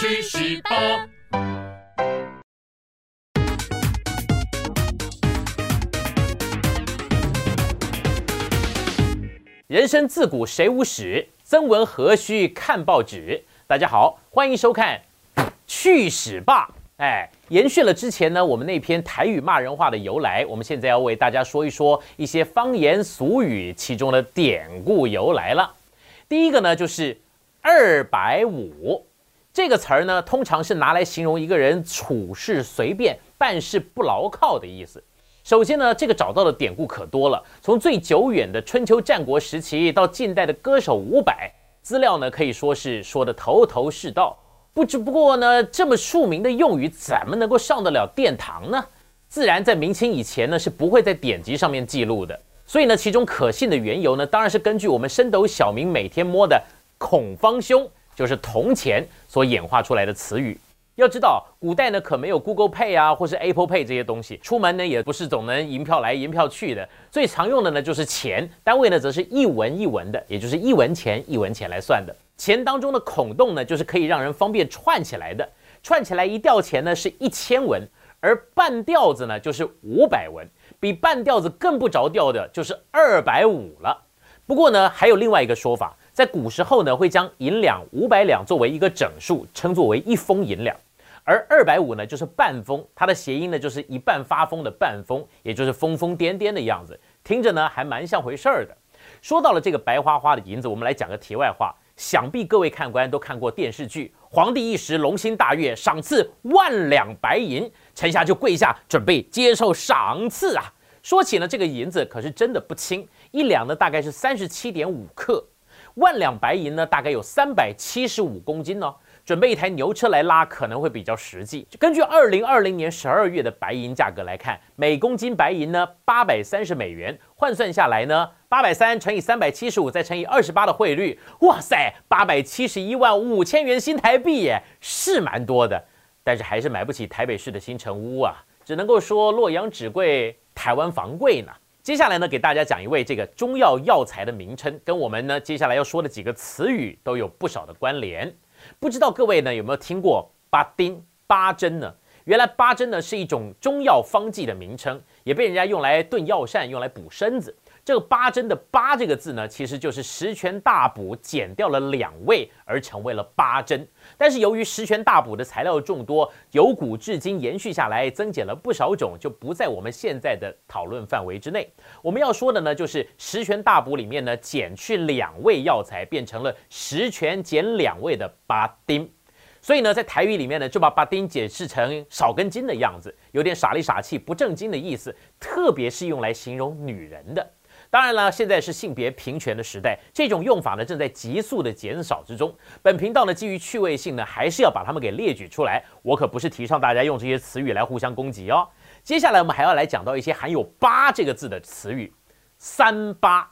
去十八。人生自古谁无死，曾闻何须看报纸。大家好，欢迎收看《去屎吧》。哎，延续了之前呢，我们那篇台语骂人话的由来，我们现在要为大家说一说一些方言俗语其中的典故由来了。第一个呢，就是“二百五”这个词儿呢，通常是拿来形容一个人处事随便、办事不牢靠的意思。首先呢，这个找到的典故可多了，从最久远的春秋战国时期到近代的歌手伍佰，资料呢可以说是说的头头是道。不只不过呢，这么著名的用语怎么能够上得了殿堂呢？自然在明清以前呢是不会在典籍上面记录的。所以呢，其中可信的缘由呢，当然是根据我们升斗小民每天摸的孔方兄，就是铜钱所演化出来的词语。要知道，古代呢可没有 Google Pay 啊，或是 Apple Pay 这些东西，出门呢也不是总能银票来银票去的。最常用的呢就是钱，单位呢则是一文一文的，也就是一文钱一文钱来算的。钱当中的孔洞呢，就是可以让人方便串起来的，串起来一吊钱呢是一千文，而半吊子呢就是五百文，比半吊子更不着调的就是二百五了。不过呢，还有另外一个说法，在古时候呢会将银两五百两作为一个整数，称作为一封银两。而二百五呢，就是半封，它的谐音呢就是一半发疯的半疯，也就是疯疯癫癫的样子，听着呢还蛮像回事儿的。说到了这个白花花的银子，我们来讲个题外话。想必各位看官都看过电视剧《皇帝一时龙心大悦，赏赐万两白银》，臣下就跪下准备接受赏赐啊。说起呢，这个银子可是真的不轻，一两呢大概是三十七点五克，万两白银呢大概有三百七十五公斤呢。准备一台牛车来拉可能会比较实际。根据二零二零年十二月的白银价格来看，每公斤白银呢八百三十美元，换算下来呢八百三乘以三百七十五再乘以二十八的汇率，哇塞，八百七十一万五千元新台币耶，是蛮多的。但是还是买不起台北市的新城屋啊，只能够说洛阳纸贵，台湾房贵呢。接下来呢，给大家讲一位这个中药药材的名称，跟我们呢接下来要说的几个词语都有不少的关联。不知道各位呢有没有听过八丁八珍呢？原来八珍呢是一种中药方剂的名称，也被人家用来炖药膳，用来补身子。这个八珍的八这个字呢，其实就是十全大补减掉了两味而成为了八珍。但是由于十全大补的材料众多，由古至今延续下来，增减了不少种，就不在我们现在的讨论范围之内。我们要说的呢，就是十全大补里面呢，减去两味药材，变成了十全减两味的八丁。所以呢，在台语里面呢，就把八丁解释成少根筋的样子，有点傻里傻气、不正经的意思，特别是用来形容女人的。当然了，现在是性别平权的时代，这种用法呢正在急速的减少之中。本频道呢基于趣味性呢，还是要把它们给列举出来。我可不是提倡大家用这些词语来互相攻击哦。接下来我们还要来讲到一些含有“八”这个字的词语，“三八”。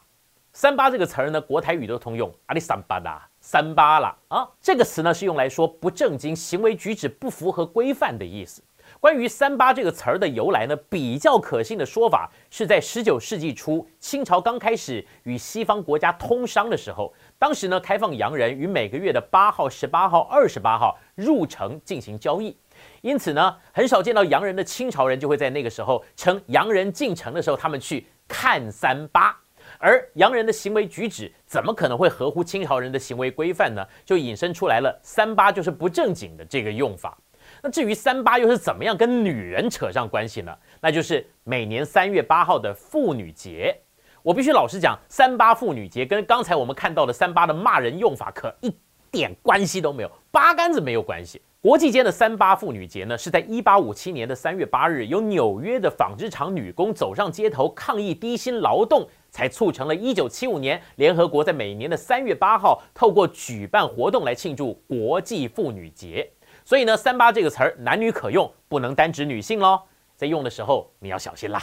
三八这个词儿呢，国台语都通用，阿里三八啦，三八啦啊。这个词呢是用来说不正经行为举止不符合规范的意思。关于“三八”这个词儿的由来呢，比较可信的说法是在十九世纪初，清朝刚开始与西方国家通商的时候，当时呢开放洋人于每个月的八号、十八号、二十八号入城进行交易，因此呢，很少见到洋人的清朝人就会在那个时候称洋人进城的时候，他们去看三八，而洋人的行为举止怎么可能会合乎清朝人的行为规范呢？就引申出来了“三八”就是不正经的这个用法。那至于三八又是怎么样跟女人扯上关系呢？那就是每年三月八号的妇女节。我必须老实讲，三八妇女节跟刚才我们看到的三八的骂人用法可一点关系都没有，八竿子没有关系。国际间的三八妇女节呢，是在一八五七年的三月八日，由纽约的纺织厂女工走上街头抗议低薪劳动，才促成了一九七五年联合国在每年的三月八号透过举办活动来庆祝国际妇女节。所以呢，三八这个词儿男女可用，不能单指女性喽。在用的时候你要小心啦。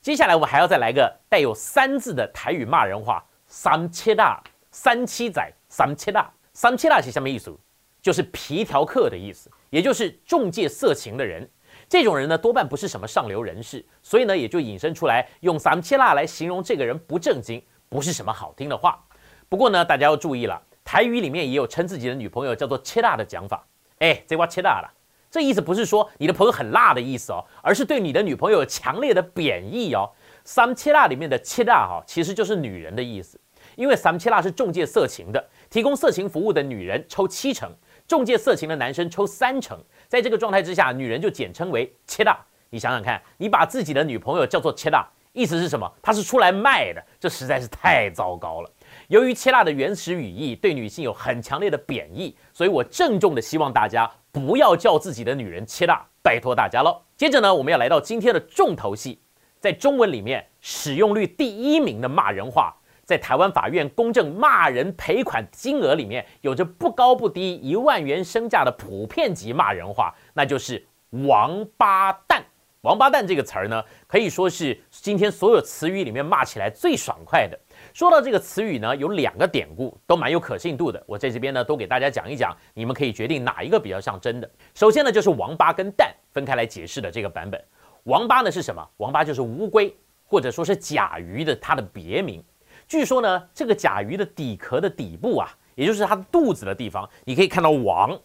接下来我们还要再来个带有“三”字的台语骂人话：三七大、三七仔、三七大、三七大是什么意思？就是皮条客的意思，也就是中介色情的人。这种人呢，多半不是什么上流人士，所以呢，也就引申出来用三七大来形容这个人不正经，不是什么好听的话。不过呢，大家要注意了，台语里面也有称自己的女朋友叫做七大的讲法。哎，这瓜切辣了。这意思不是说你的朋友很辣的意思哦，而是对你的女朋友有强烈的贬义哦。三切辣里面的切辣哈，其实就是女人的意思，因为三切辣是中介色情的，提供色情服务的女人抽七成，中介色情的男生抽三成。在这个状态之下，女人就简称为切辣。你想想看，你把自己的女朋友叫做切辣，意思是什么？她是出来卖的，这实在是太糟糕了。由于切辣的原始语义对女性有很强烈的贬义，所以我郑重的希望大家不要叫自己的女人切辣，拜托大家喽。接着呢，我们要来到今天的重头戏，在中文里面使用率第一名的骂人话，在台湾法院公证骂人赔款金额里面，有着不高不低一万元身价的普遍级骂人话，那就是王八蛋。王八蛋这个词儿呢，可以说是今天所有词语里面骂起来最爽快的。说到这个词语呢，有两个典故都蛮有可信度的，我在这边呢都给大家讲一讲，你们可以决定哪一个比较像真的。首先呢，就是王八跟蛋分开来解释的这个版本。王八呢是什么？王八就是乌龟或者说是甲鱼的它的别名。据说呢，这个甲鱼的底壳的底部啊，也就是它肚子的地方，你可以看到王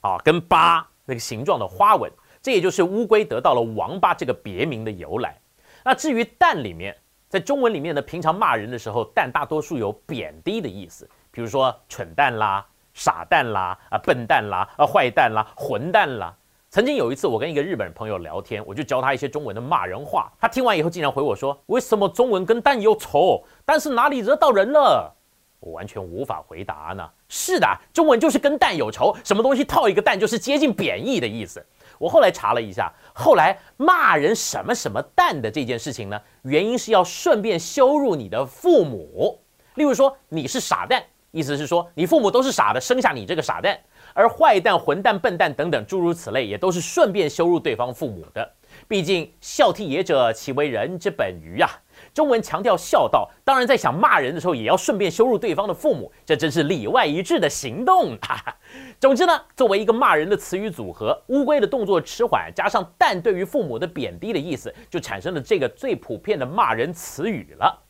啊跟八那个形状的花纹，这也就是乌龟得到了王八这个别名的由来。那至于蛋里面。在中文里面呢，平常骂人的时候，蛋大多数有贬低的意思，比如说蠢蛋啦、傻蛋啦、啊笨蛋啦、啊坏蛋啦、混蛋啦。曾经有一次，我跟一个日本朋友聊天，我就教他一些中文的骂人话，他听完以后竟然回我说：“为什么中文跟蛋有仇？但是哪里惹到人了？”我完全无法回答呢。是的，中文就是跟蛋有仇，什么东西套一个蛋就是接近贬义的意思。我后来查了一下，后来骂人什么什么蛋的这件事情呢，原因是要顺便羞辱你的父母。例如说你是傻蛋，意思是说你父母都是傻的，生下你这个傻蛋。而坏蛋、混蛋、笨蛋等等诸如此类，也都是顺便羞辱对方父母的。毕竟孝悌也者，其为人之本于啊。中文强调孝道，当然在想骂人的时候，也要顺便羞辱对方的父母，这真是里外一致的行动。总之呢，作为一个骂人的词语组合，乌龟的动作迟缓，加上蛋对于父母的贬低的意思，就产生了这个最普遍的骂人词语了。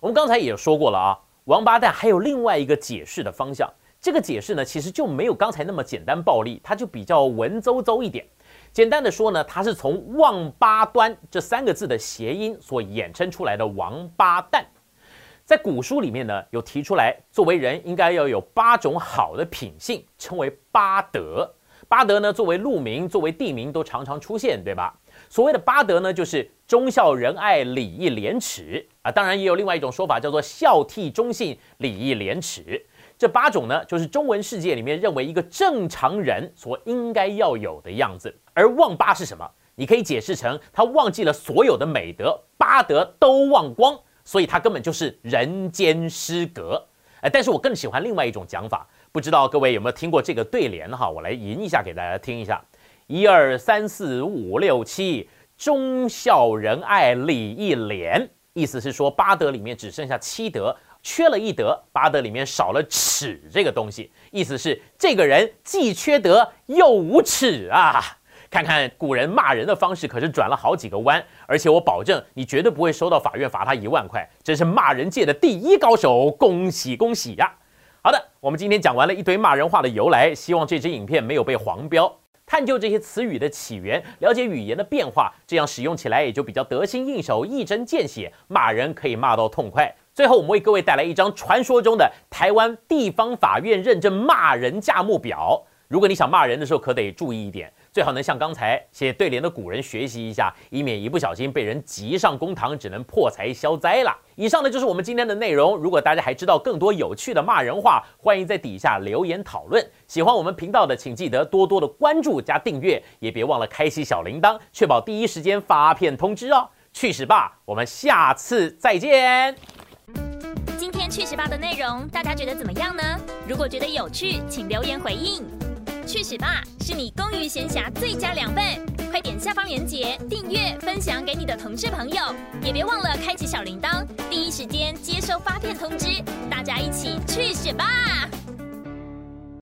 我们刚才也说过了啊，王八蛋还有另外一个解释的方向，这个解释呢，其实就没有刚才那么简单暴力，它就比较文绉绉一点。简单的说呢，它是从“王八端”这三个字的谐音所衍生出来的“王八蛋”。在古书里面呢，有提出来，作为人应该要有八种好的品性，称为八德。八德呢，作为路名、作为地名都常常出现，对吧？所谓的八德呢，就是忠孝仁爱礼义廉耻啊。当然，也有另外一种说法，叫做孝悌忠信礼义廉耻。这八种呢，就是中文世界里面认为一个正常人所应该要有的样子。而忘八是什么？你可以解释成他忘记了所有的美德，八德都忘光，所以他根本就是人间失格。哎，但是我更喜欢另外一种讲法，不知道各位有没有听过这个对联哈？我来吟一下给大家听一下：一二三四五六七，忠孝仁爱礼义廉。意思是说八德里面只剩下七德。缺了一德，八德里面少了耻这个东西，意思是这个人既缺德又无耻啊！看看古人骂人的方式，可是转了好几个弯，而且我保证你绝对不会收到法院罚他一万块，真是骂人界的第一高手，恭喜恭喜呀！好的，我们今天讲完了一堆骂人话的由来，希望这支影片没有被黄标。探究这些词语的起源，了解语言的变化，这样使用起来也就比较得心应手，一针见血，骂人可以骂到痛快。最后，我们为各位带来一张传说中的台湾地方法院认证骂人价目表。如果你想骂人的时候，可得注意一点，最好能像刚才写对联的古人学习一下，以免一不小心被人急上公堂，只能破财消灾了。以上呢就是我们今天的内容。如果大家还知道更多有趣的骂人话，欢迎在底下留言讨论。喜欢我们频道的，请记得多多的关注加订阅，也别忘了开启小铃铛，确保第一时间发片通知哦。去死吧！我们下次再见。去十八的内容，大家觉得怎么样呢？如果觉得有趣，请留言回应。去十八是你公余闲暇最佳良伴，快点下方链接订阅分享给你的同事朋友，也别忘了开启小铃铛，第一时间接收发片通知。大家一起去十八。